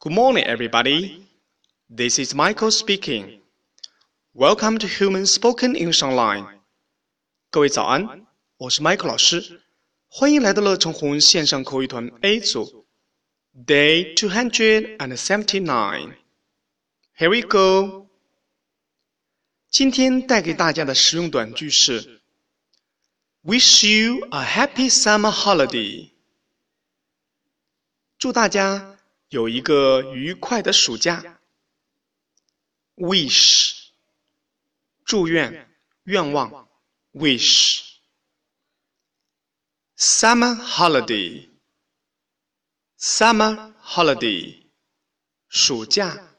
Good morning, everybody. This is Michael speaking. Welcome to Human Spoken English Online. 各位早安，我是 Michael 老师，欢迎来到乐成红线上口语团 A 组，Day two hundred and seventy-nine. Here we go. 今天带给大家的实用短句是：Wish you a happy summer holiday. 祝大家 有一个愉快的暑假。Wish，祝愿、愿望。Wish。Summer holiday，summer holiday，暑假。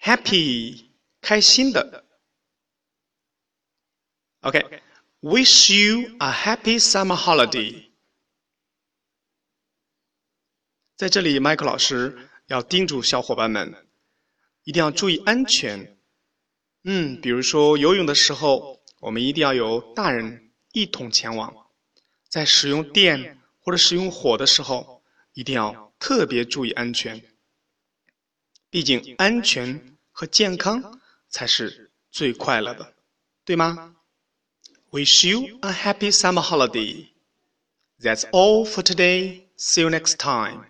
Happy，开心的。OK，Wish you a happy summer holiday。在这里，麦克老师要叮嘱小伙伴们，一定要注意安全。嗯，比如说游泳的时候，我们一定要有大人一同前往；在使用电或者使用火的时候，一定要特别注意安全。毕竟，安全和健康才是最快乐的，对吗？Wish you a happy summer holiday. That's all for today. See you next time.